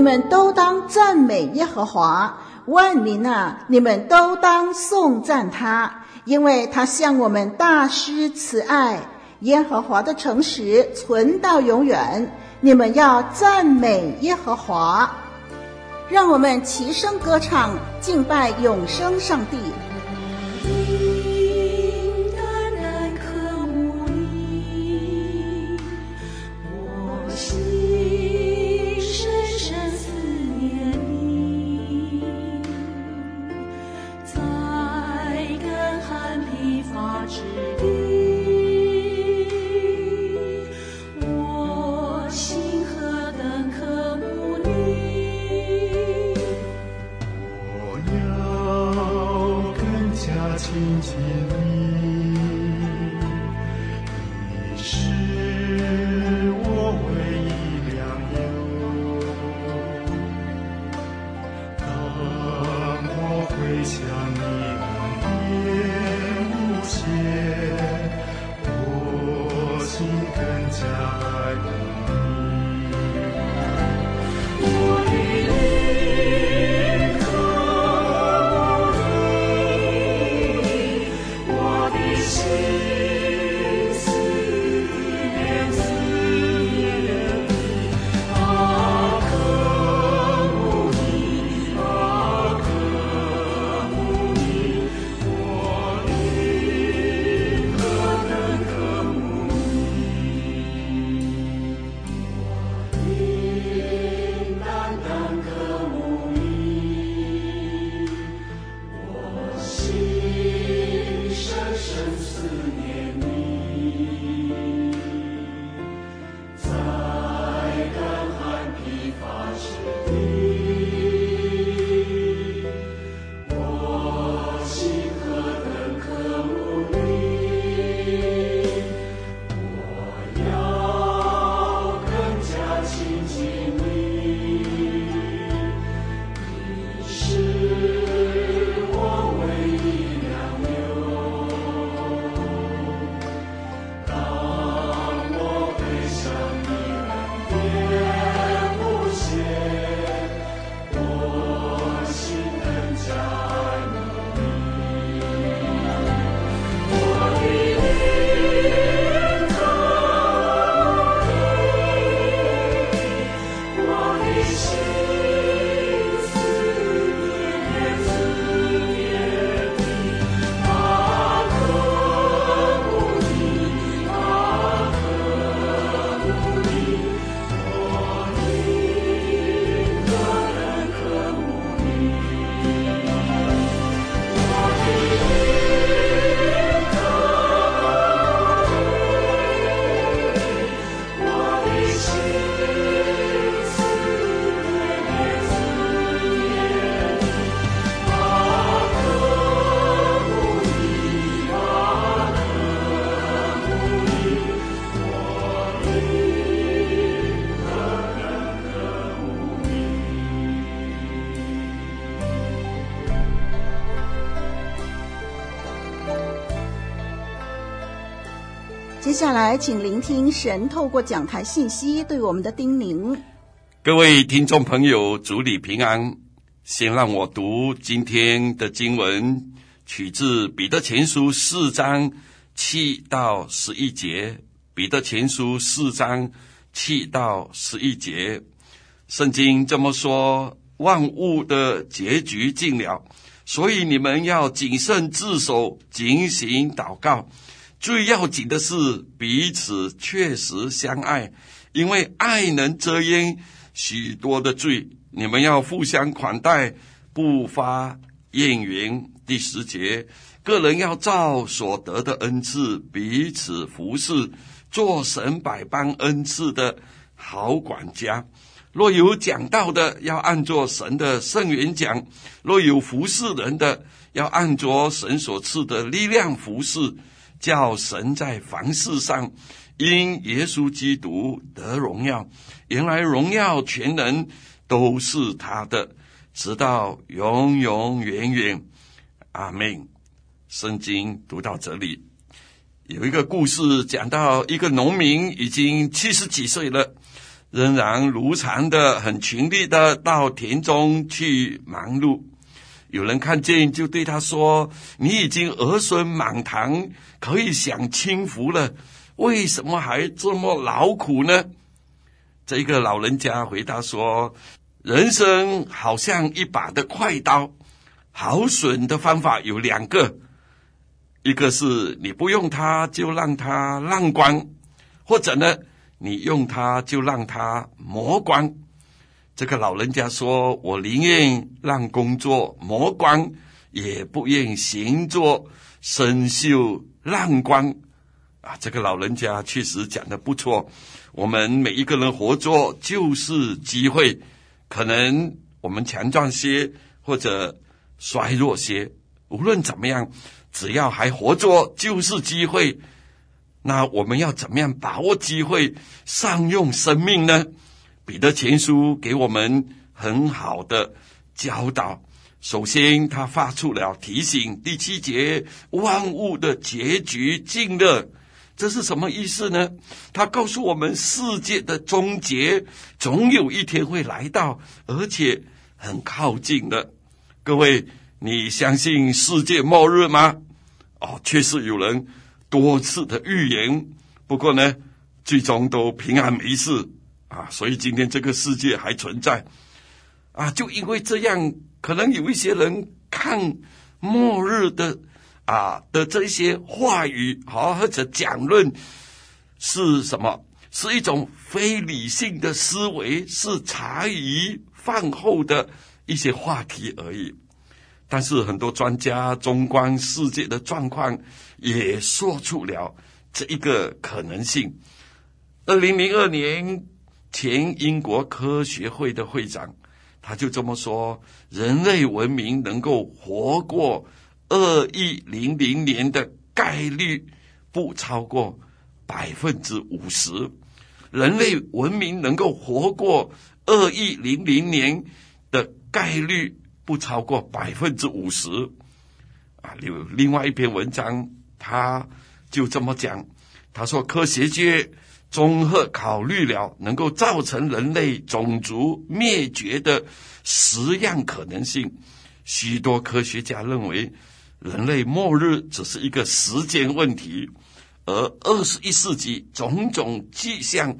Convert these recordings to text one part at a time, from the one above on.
你们都当赞美耶和华；万民啊，你们都当颂赞他，因为他向我们大施慈爱。耶和华的诚实存到永远，你们要赞美耶和华。让我们齐声歌唱，敬拜永生上帝。接下来，请聆听神透过讲台信息对我们的叮咛。各位听众朋友，主里平安。先让我读今天的经文，取自彼得前书四章七到十一节。彼得前书四章七到十一节，圣经这么说：万物的结局近了，所以你们要谨慎自守，警醒祷告。最要紧的是彼此确实相爱，因为爱能遮掩许多的罪。你们要互相款待，不发怨言。第十节，个人要照所得的恩赐彼此服侍，做神百般恩赐的好管家。若有讲道的，要按着神的圣言讲；若有服侍人的，要按着神所赐的力量服侍，叫神在凡事上因耶稣基督得荣耀。原来荣耀全能都是他的，直到永永远远。阿门。圣经读到这里，有一个故事讲到一个农民已经七十几岁了。仍然如常的、很勤力的到田中去忙碌。有人看见，就对他说：“你已经儿孙满堂，可以享清福了，为什么还这么劳苦呢？”这个老人家回答说：“人生好像一把的快刀，好损的方法有两个，一个是你不用它就让它烂光，或者呢？”你用它就让它磨光。这个老人家说：“我宁愿让工作磨光，也不愿行作生锈烂光。”啊，这个老人家确实讲得不错。我们每一个人活着就是机会，可能我们强壮些或者衰弱些，无论怎么样，只要还活着就是机会。那我们要怎么样把握机会，善用生命呢？彼得前书给我们很好的教导。首先，他发出了提醒：第七节，万物的结局近了，这是什么意思呢？他告诉我们，世界的终结总有一天会来到，而且很靠近的。各位，你相信世界末日吗？哦，确实有人。多次的预言，不过呢，最终都平安没事啊，所以今天这个世界还存在啊。就因为这样，可能有一些人看末日的啊的这些话语，好或者讲论是什么？是一种非理性的思维，是茶余饭后的一些话题而已。但是很多专家纵观世界的状况，也说出了这一个可能性。二零零二年前，英国科学会的会长他就这么说：人类文明能够活过二亿零零年的概率不超过百分之五十。人类文明能够活过二亿零零年的概率。不超过百分之五十，啊，有另外一篇文章，他就这么讲，他说科学界综合考虑了能够造成人类种族灭绝的十样可能性，许多科学家认为人类末日只是一个时间问题，而二十一世纪种种迹象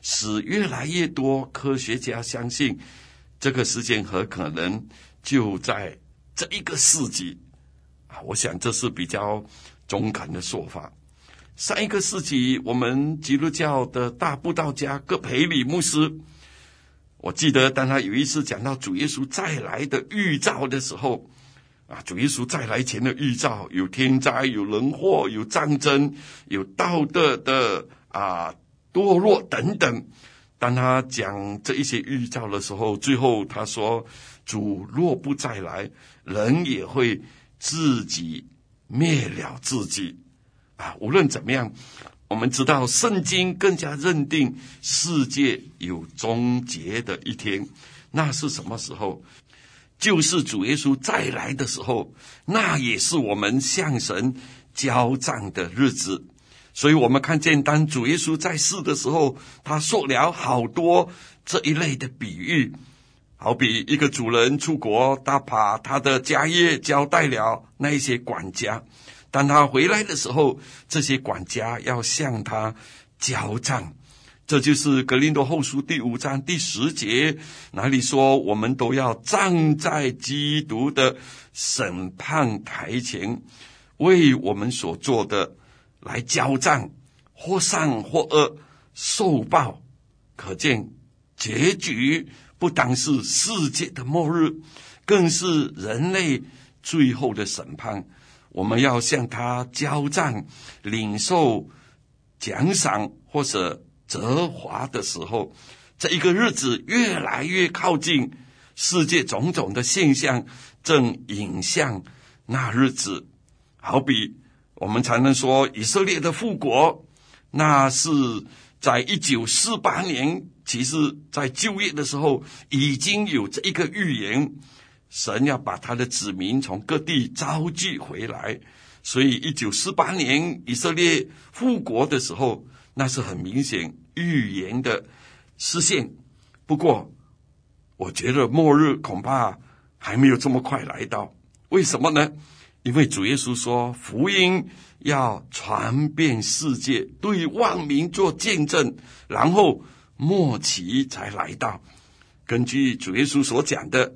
使越来越多科学家相信这个时间很可能。就在这一个世纪啊，我想这是比较中肯的说法。上一个世纪，我们基督教的大布道家葛培里牧师，我记得当他有一次讲到主耶稣再来的预兆的时候，啊，主耶稣再来前的预兆有天灾、有人祸、有战争、有道德的啊堕落等等。当他讲这一些预兆的时候，最后他说。主若不再来，人也会自己灭了自己啊！无论怎么样，我们知道圣经更加认定世界有终结的一天，那是什么时候？就是主耶稣再来的时候，那也是我们向神交账的日子。所以，我们看见当主耶稣在世的时候，他说了好多这一类的比喻。好比一个主人出国，他把他的家业交代了那一些管家，当他回来的时候，这些管家要向他交账。这就是格林多后书第五章第十节，哪里说我们都要站在基督的审判台前，为我们所做的来交账，或善或恶，受报。可见结局。不单是世界的末日，更是人类最后的审判，我们要向他交账，领受奖赏或者责罚的时候，这一个日子越来越靠近，世界种种的现象正引向那日子，好比我们才能说以色列的复国，那是在一九四八年。其实，在就业的时候，已经有这一个预言，神要把他的子民从各地召集回来。所以，一九四八年以色列复国的时候，那是很明显预言的实现。不过，我觉得末日恐怕还没有这么快来到。为什么呢？因为主耶稣说，福音要传遍世界，对万民做见证，然后。末期才来到，根据主耶稣所讲的，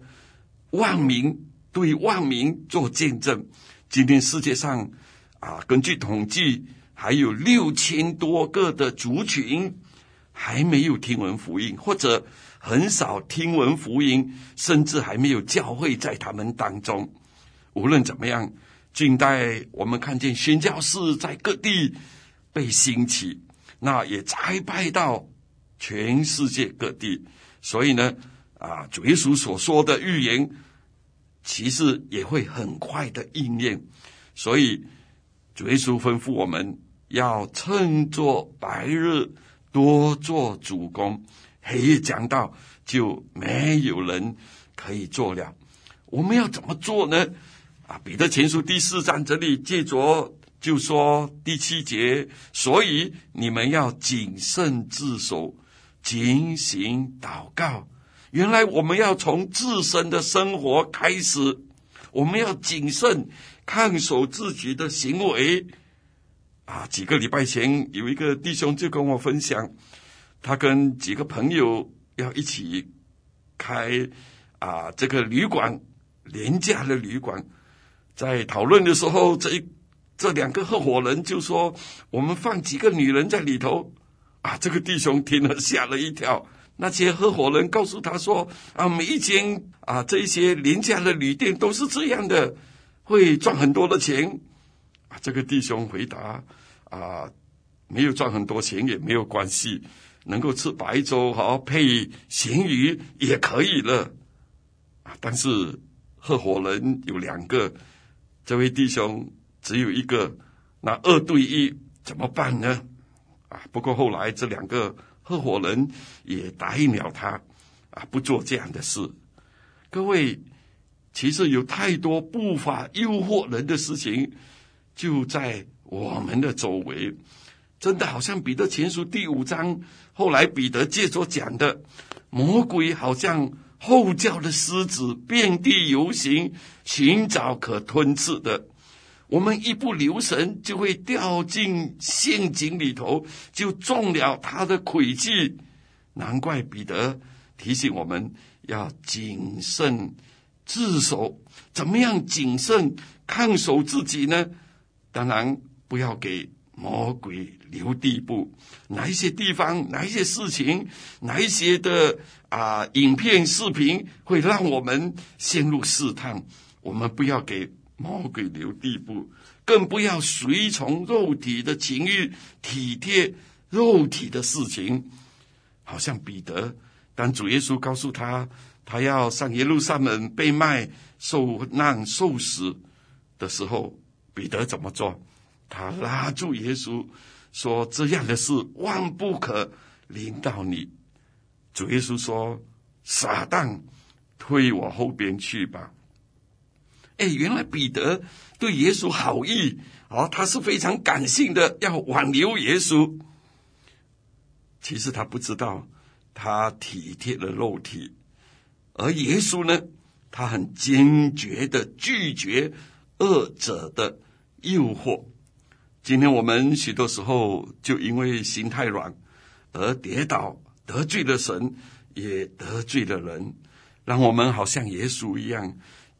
万民对万民做见证。今天世界上啊，根据统计，还有六千多个的族群还没有听闻福音，或者很少听闻福音，甚至还没有教会在他们当中。无论怎么样，近代我们看见宣教士在各地被兴起，那也栽培到。全世界各地，所以呢，啊，主耶稣所说的预言，其实也会很快的应验。所以，主耶稣吩咐我们要趁作白日多做主工，黑夜讲到，就没有人可以做了。我们要怎么做呢？啊，彼得前书第四章这里借着就说第七节，所以你们要谨慎自守。警醒祷告，原来我们要从自身的生活开始，我们要谨慎看守自己的行为。啊，几个礼拜前有一个弟兄就跟我分享，他跟几个朋友要一起开啊这个旅馆，廉价的旅馆，在讨论的时候，这一这两个合伙人就说，我们放几个女人在里头。啊，这个弟兄听了吓了一跳。那些合伙人告诉他说：“啊，每一间啊，这些廉价的旅店都是这样的，会赚很多的钱。”啊，这个弟兄回答：“啊，没有赚很多钱也没有关系，能够吃白粥好配咸鱼也可以了。”啊，但是合伙人有两个，这位弟兄只有一个，那二对一怎么办呢？啊，不过后来这两个合伙人也答应了他，啊，不做这样的事。各位，其实有太多不法诱惑人的事情就在我们的周围，真的好像彼得前书第五章，后来彼得借着讲的，魔鬼好像吼叫的狮子，遍地游行，寻找可吞吃的。我们一不留神，就会掉进陷阱里头，就中了他的诡计。难怪彼得提醒我们要谨慎自守。怎么样谨慎看守自己呢？当然不要给魔鬼留地步。哪一些地方，哪一些事情，哪一些的啊、影片、视频会让我们陷入试探？我们不要给。魔鬼留地步，更不要随从肉体的情欲，体贴肉体的事情。好像彼得，当主耶稣告诉他，他要上耶路撒冷被卖、受难、受死的时候，彼得怎么做？他拉住耶稣说：“这样的事万不可临到你。”主耶稣说：“撒旦，退我后边去吧。”哎，原来彼得对耶稣好意，哦，他是非常感性的，要挽留耶稣。其实他不知道，他体贴了肉体，而耶稣呢，他很坚决的拒绝恶者的诱惑。今天我们许多时候就因为心太软而跌倒，得罪了神，也得罪了人，让我们好像耶稣一样。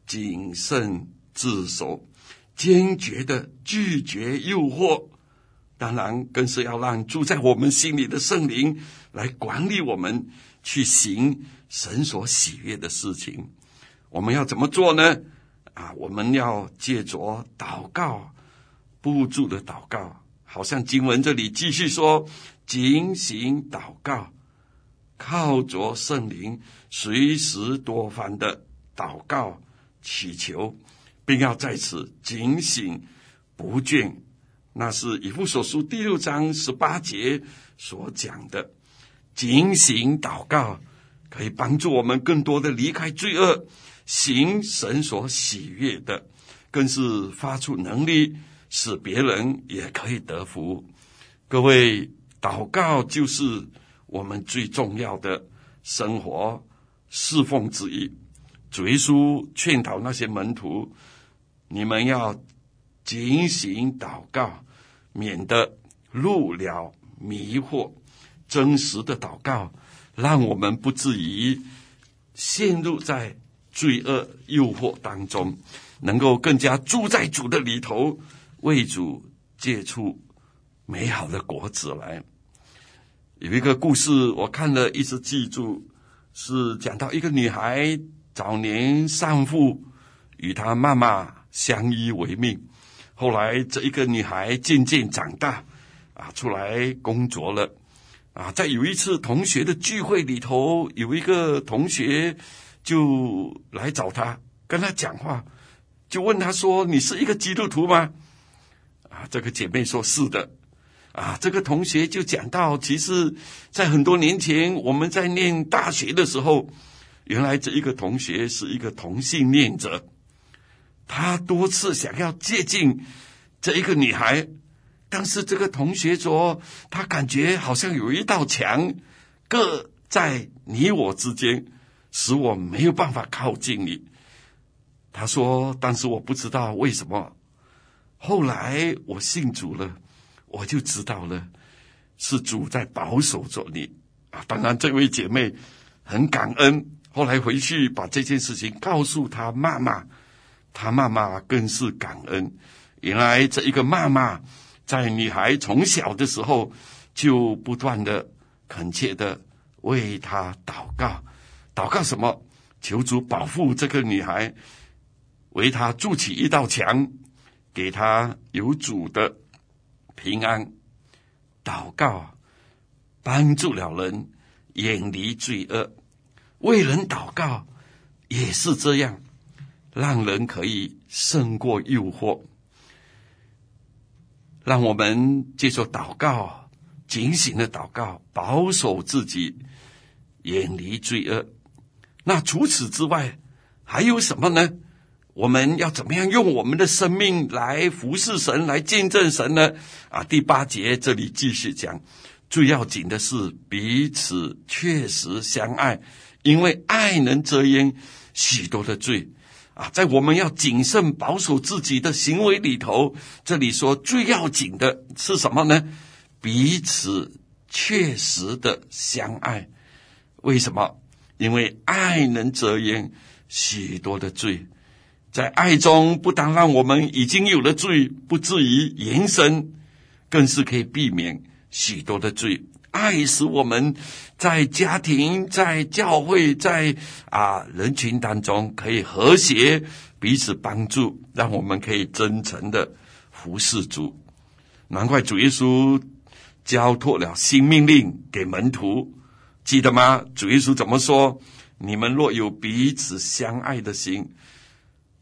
谨慎自守，坚决的拒绝诱惑，当然更是要让住在我们心里的圣灵来管理我们，去行神所喜悦的事情。我们要怎么做呢？啊，我们要借着祷告，不住的祷告，好像经文这里继续说，警醒祷告，靠着圣灵，随时多番的祷告祈求，并要在此警醒不倦。那是以弗所书第六章十八节所讲的，警醒祷告可以帮助我们更多的离开罪恶。行神所喜悦的，更是发出能力，使别人也可以得福。各位，祷告就是我们最重要的生活侍奉之一。主耶稣劝导那些门徒：你们要警醒祷告，免得入了迷惑。真实的祷告，让我们不至于陷入在。罪恶诱惑当中，能够更加住在主的里头，为主结出美好的果子来。有一个故事，我看了一直记住，是讲到一个女孩早年丧父，与他妈妈相依为命。后来这一个女孩渐渐长大，啊，出来工作了，啊，在有一次同学的聚会里头，有一个同学。就来找他，跟他讲话，就问他说：“你是一个基督徒吗？”啊，这个姐妹说是的。啊，这个同学就讲到，其实，在很多年前，我们在念大学的时候，原来这一个同学是一个同性恋者，他多次想要接近这一个女孩，但是这个同学说，他感觉好像有一道墙，隔在你我之间。使我没有办法靠近你，他说：“但是我不知道为什么。后来我信主了，我就知道了，是主在保守着你啊。当然，这位姐妹很感恩，后来回去把这件事情告诉他妈妈，他妈妈更是感恩。原来这一个妈妈在女孩从小的时候就不断的恳切的为她祷告。”祷告什么？求主保护这个女孩，为她筑起一道墙，给她有主的平安。祷告帮助了人远离罪恶，为人祷告也是这样，让人可以胜过诱惑。让我们接受祷告，警醒的祷告，保守自己，远离罪恶。那除此之外，还有什么呢？我们要怎么样用我们的生命来服侍神，来见证神呢？啊，第八节这里继续讲，最要紧的是彼此确实相爱，因为爱能遮掩许多的罪。啊，在我们要谨慎保守自己的行为里头，这里说最要紧的是什么呢？彼此确实的相爱，为什么？因为爱能遮掩许多的罪，在爱中不但让我们已经有了罪不至于延伸，更是可以避免许多的罪。爱使我们在家庭、在教会、在啊人群当中可以和谐，彼此帮助，让我们可以真诚的服侍主。难怪主耶稣交托了新命令给门徒。记得吗？主耶稣怎么说？你们若有彼此相爱的心，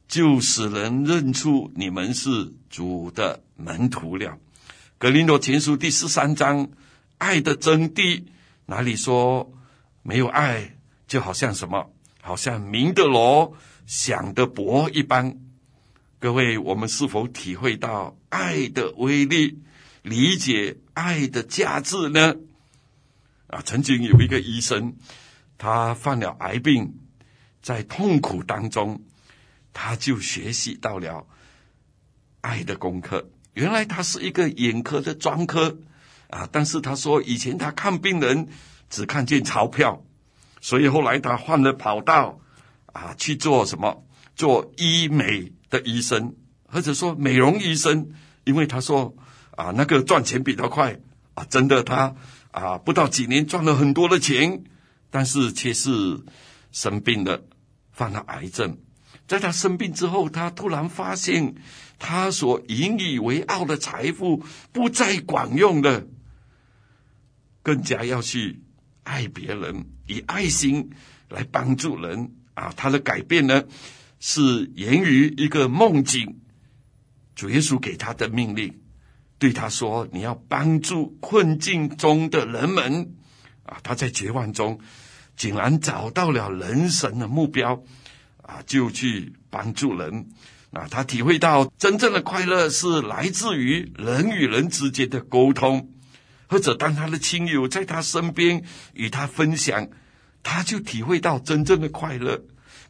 就使人认出你们是主的门徒了。格林多前书第十三章，爱的真谛，哪里说没有爱，就好像什么？好像明的锣，响的鈸一般。各位，我们是否体会到爱的威力，理解爱的价值呢？啊，曾经有一个医生，他患了癌病，在痛苦当中，他就学习到了爱的功课。原来他是一个眼科的专科，啊，但是他说以前他看病人只看见钞票，所以后来他换了跑道，啊，去做什么？做医美的医生，或者说美容医生，因为他说啊，那个赚钱比较快，啊，真的他。啊，不到几年赚了很多的钱，但是却是生病了，犯了癌症。在他生病之后，他突然发现，他所引以为傲的财富不再管用了，更加要去爱别人，以爱心来帮助人啊！他的改变呢，是源于一个梦境，主耶稣给他的命令，对他说：“你要帮助困境中的人们。”啊，他在绝望中，竟然找到了人生的目标。啊，就去帮助人。啊，他体会到真正的快乐是来自于人与人之间的沟通，或者当他的亲友在他身边与他分享，他就体会到真正的快乐。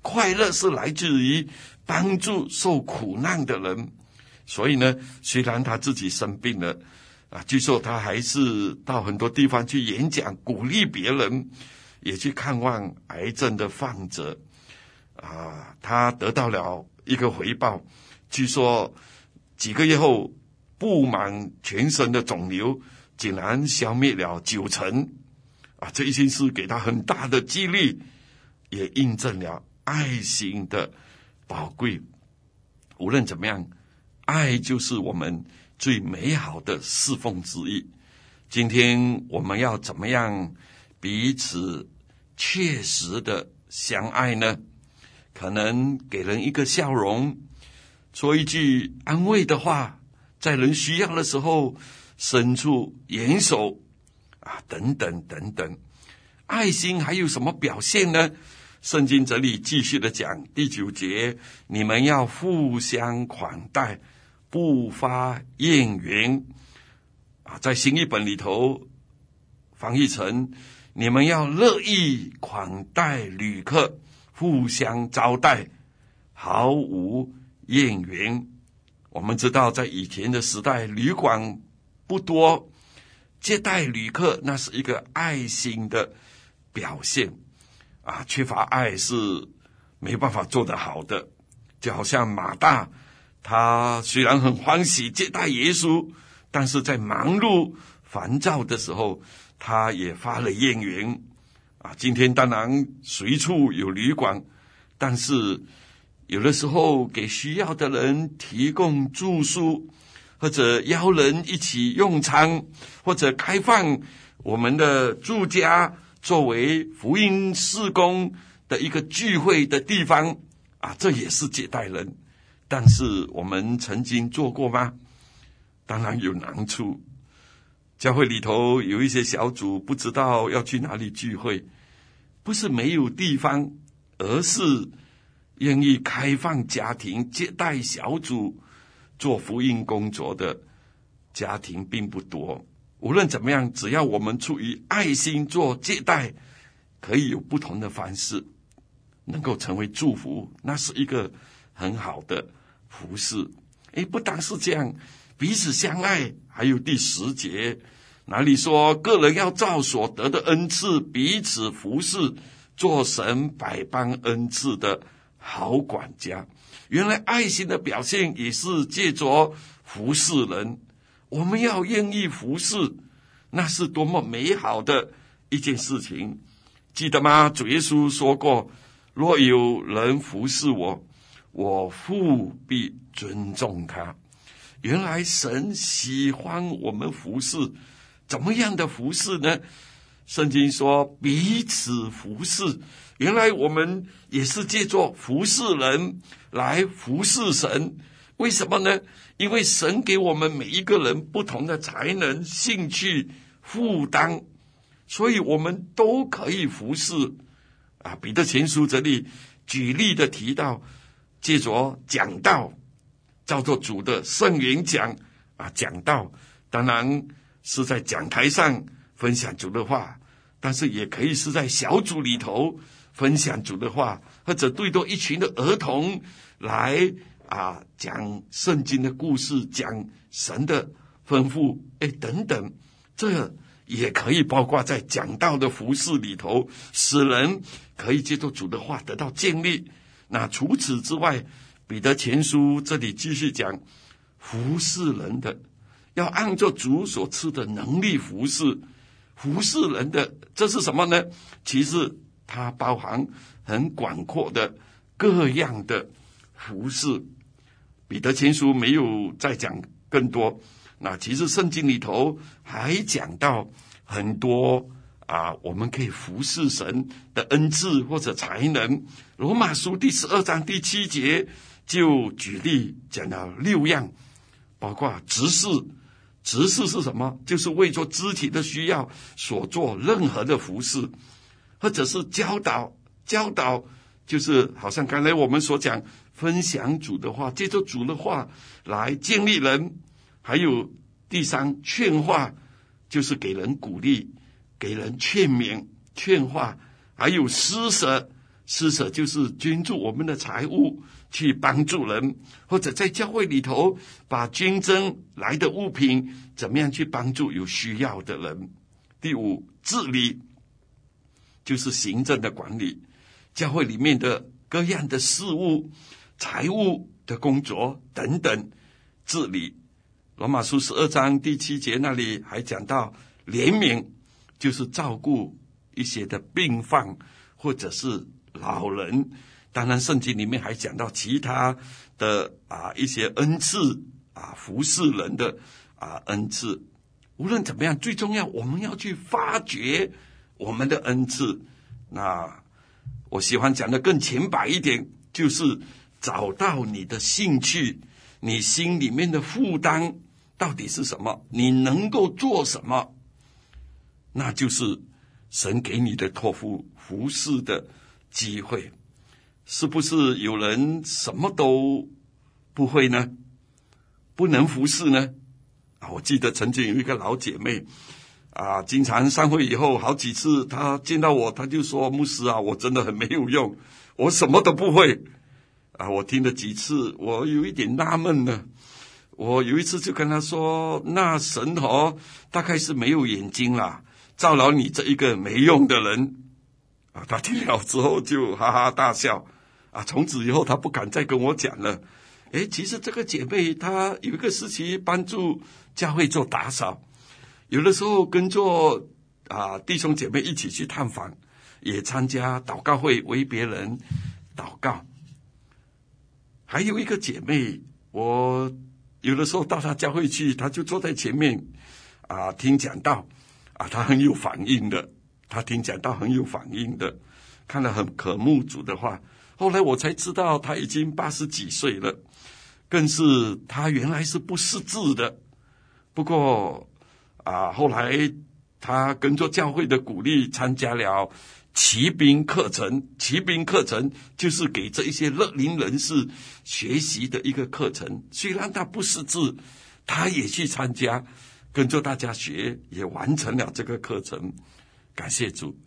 快乐是来自于帮助受苦难的人。所以呢，虽然他自己生病了，啊，据说他还是到很多地方去演讲，鼓励别人，也去看望癌症的患者。啊，他得到了一个回报，据说几个月后，布满全身的肿瘤竟然消灭了九成。啊，这一件事给他很大的激励，也印证了爱心的宝贵。无论怎么样，爱就是我们最美好的侍奉之一。今天我们要怎么样彼此切实的相爱呢？可能给人一个笑容，说一句安慰的话，在人需要的时候伸出援手，啊，等等等等。爱心还有什么表现呢？圣经这里继续的讲第九节：你们要互相款待，不发怨言。啊，在新译本里头翻译成：你们要乐意款待旅客。互相招待，毫无怨言。我们知道，在以前的时代，旅馆不多，接待旅客那是一个爱心的表现啊。缺乏爱是没办法做得好的。就好像马大，他虽然很欢喜接待耶稣，但是在忙碌烦躁的时候，他也发了怨言。啊，今天当然随处有旅馆，但是有的时候给需要的人提供住宿，或者邀人一起用餐，或者开放我们的住家作为福音事工的一个聚会的地方，啊，这也是接待人。但是我们曾经做过吗？当然有难处。教会里头有一些小组不知道要去哪里聚会。不是没有地方，而是愿意开放家庭接待小组做福音工作的家庭并不多。无论怎么样，只要我们出于爱心做接待，可以有不同的方式，能够成为祝福，那是一个很好的服饰。诶，不单是这样，彼此相爱，还有第十节。哪里说个人要照所得的恩赐彼此服侍，做神百般恩赐的好管家？原来爱心的表现也是借着服侍人。我们要愿意服侍，那是多么美好的一件事情！记得吗？主耶稣说过：“若有人服侍我，我父必尊重他。”原来神喜欢我们服侍。怎么样的服侍呢？圣经说彼此服侍，原来我们也是借着服侍人来服侍神。为什么呢？因为神给我们每一个人不同的才能、兴趣、负担，所以我们都可以服侍。啊，彼得前书这里举例的提到，借着讲道，叫做主的圣言讲啊，讲道，当然。是在讲台上分享主的话，但是也可以是在小组里头分享主的话，或者对着一群的儿童来啊讲圣经的故事，讲神的吩咐，哎等等，这也可以包括在讲道的服事里头，使人可以接受主的话得到建立。那除此之外，彼得前书这里继续讲服侍人的。要按照主所赐的能力服侍，服侍人的，这是什么呢？其实它包含很广阔的各样的服侍。彼得前书没有再讲更多。那其实圣经里头还讲到很多啊，我们可以服侍神的恩赐或者才能。罗马书第十二章第七节就举例讲了六样，包括执事。执事是什么？就是为着肢体的需要所做任何的服饰，或者是教导。教导就是好像刚才我们所讲，分享主的话，借着主的话来建立人。还有第三，劝化，就是给人鼓励，给人劝勉、劝化。还有施舍，施舍就是捐助我们的财物去帮助人，或者在教会里头把捐赠来的物品怎么样去帮助有需要的人。第五，治理，就是行政的管理，教会里面的各样的事务、财务的工作等等，治理。罗马书十二章第七节那里还讲到怜悯，就是照顾一些的病患或者是老人。当然，圣经里面还讲到其他的啊一些恩赐啊服侍人的啊恩赐。无论怎么样，最重要我们要去发掘我们的恩赐。那我喜欢讲的更浅白一点，就是找到你的兴趣，你心里面的负担。到底是什么？你能够做什么？那就是神给你的托付服侍的机会。是不是有人什么都不会呢？不能服侍呢？啊，我记得曾经有一个老姐妹啊，经常散会以后好几次，她见到我，她就说：“牧师啊，我真的很没有用，我什么都不会。”啊，我听了几次，我有一点纳闷呢。我有一次就跟她说：“那神哦，大概是没有眼睛啦，照劳你这一个没用的人。”他听了之后就哈哈大笑。啊，从此以后他不敢再跟我讲了。诶，其实这个姐妹她有一个时期帮助教会做打扫，有的时候跟着啊弟兄姐妹一起去探访，也参加祷告会为别人祷告。还有一个姐妹，我。有的时候到她教会去，她就坐在前面，啊，听讲道，啊，她很有反应的，他听讲到很有反应的，看了很渴慕主的话。后来我才知道他已经八十几岁了，更是他原来是不识字的。不过啊，后来他跟着教会的鼓励，参加了。骑兵课程，骑兵课程就是给这一些乐龄人士学习的一个课程。虽然他不识字，他也去参加，跟着大家学，也完成了这个课程。感谢主！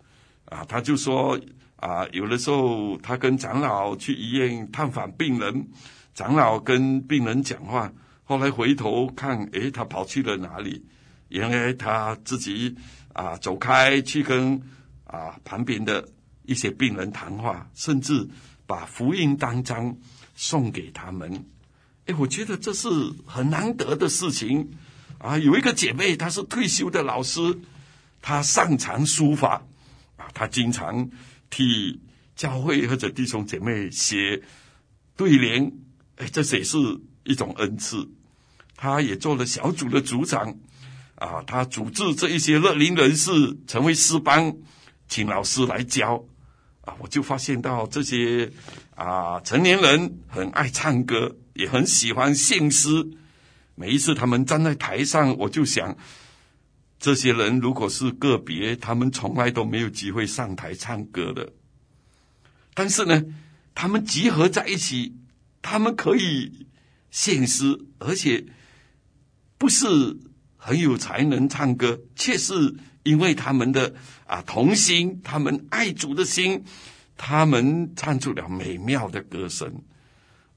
啊，他就说啊，有的时候他跟长老去医院探访病人，长老跟病人讲话，后来回头看，诶，他跑去了哪里？原来他自己啊走开去跟。啊，旁边的一些病人谈话，甚至把福音单张送给他们。哎，我觉得这是很难得的事情啊！有一个姐妹，她是退休的老师，他擅长书法啊，他经常替教会或者弟兄姐妹写对联。哎，这也是一种恩赐。他也做了小组的组长啊，他组织这一些乐龄人士成为诗班。请老师来教，啊，我就发现到这些啊成年人很爱唱歌，也很喜欢献诗。每一次他们站在台上，我就想，这些人如果是个别，他们从来都没有机会上台唱歌的。但是呢，他们集合在一起，他们可以献诗，而且不是很有才能唱歌，却是。因为他们的啊同心，他们爱主的心，他们唱出了美妙的歌声，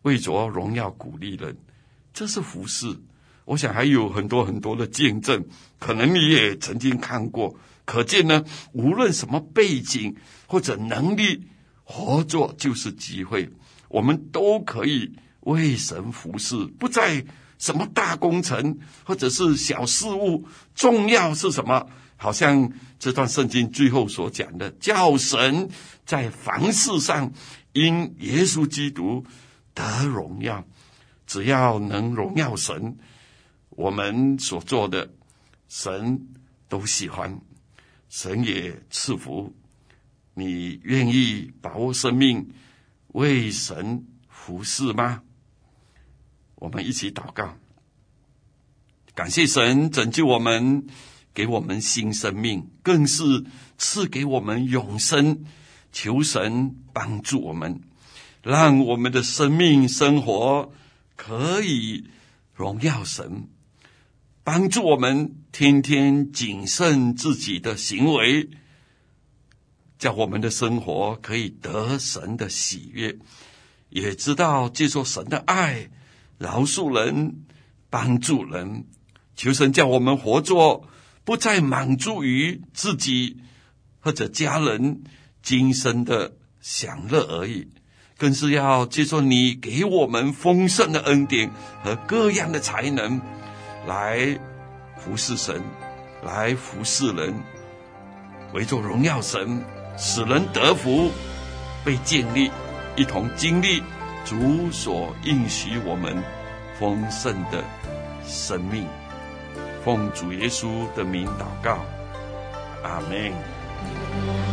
为着荣耀鼓励人，这是服事。我想还有很多很多的见证，可能你也曾经看过。可见呢，无论什么背景或者能力，合作就是机会，我们都可以为神服事，不在什么大工程或者是小事物，重要是什么？好像这段圣经最后所讲的，叫神在凡事上因耶稣基督得荣耀。只要能荣耀神，我们所做的，神都喜欢，神也赐福。你愿意把握生命，为神服侍吗？我们一起祷告，感谢神拯救我们，给我们新生命，更是赐给我们永生。求神帮助我们，让我们的生命生活可以荣耀神，帮助我们天天谨慎自己的行为。叫我们的生活可以得神的喜悦，也知道接受神的爱，饶恕人，帮助人。求神叫我们活着，不再满足于自己或者家人今生的享乐而已，更是要接受你给我们丰盛的恩典和各样的才能，来服侍神，来服侍人，为着荣耀神。使人得福，被建立，一同经历主所应许我们丰盛的生命。奉主耶稣的名祷告，阿门。